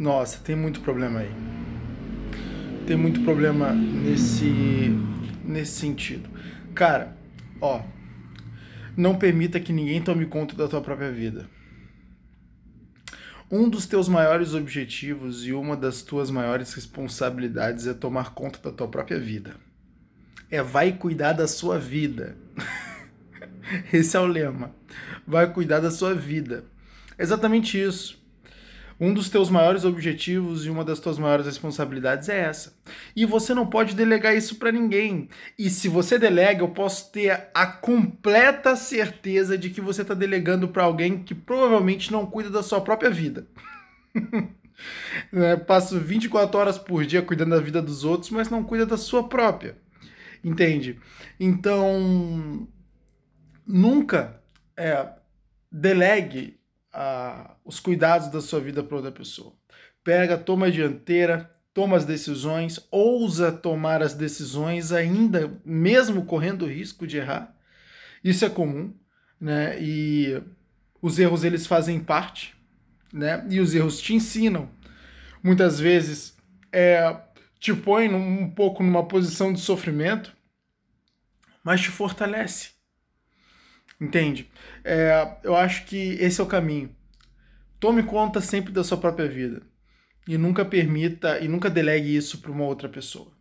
Nossa, tem muito problema aí. Tem muito problema nesse nesse sentido. Cara, ó, não permita que ninguém tome conta da tua própria vida. Um dos teus maiores objetivos e uma das tuas maiores responsabilidades é tomar conta da tua própria vida. É vai cuidar da sua vida. Esse é o lema. Vai cuidar da sua vida. Exatamente isso. Um dos teus maiores objetivos e uma das tuas maiores responsabilidades é essa. E você não pode delegar isso para ninguém. E se você delega, eu posso ter a completa certeza de que você está delegando para alguém que provavelmente não cuida da sua própria vida. é, passo 24 horas por dia cuidando da vida dos outros, mas não cuida da sua própria. Entende? Então, nunca é, delegue a, os cuidados da sua vida para outra pessoa. Pega, toma a dianteira, toma as decisões, ousa tomar as decisões ainda, mesmo correndo o risco de errar. Isso é comum, né? E os erros eles fazem parte, né? E os erros te ensinam. Muitas vezes é, te põe um pouco numa posição de sofrimento, mas te fortalece. Entende? É, eu acho que esse é o caminho. Tome conta sempre da sua própria vida e nunca permita e nunca delegue isso para uma outra pessoa.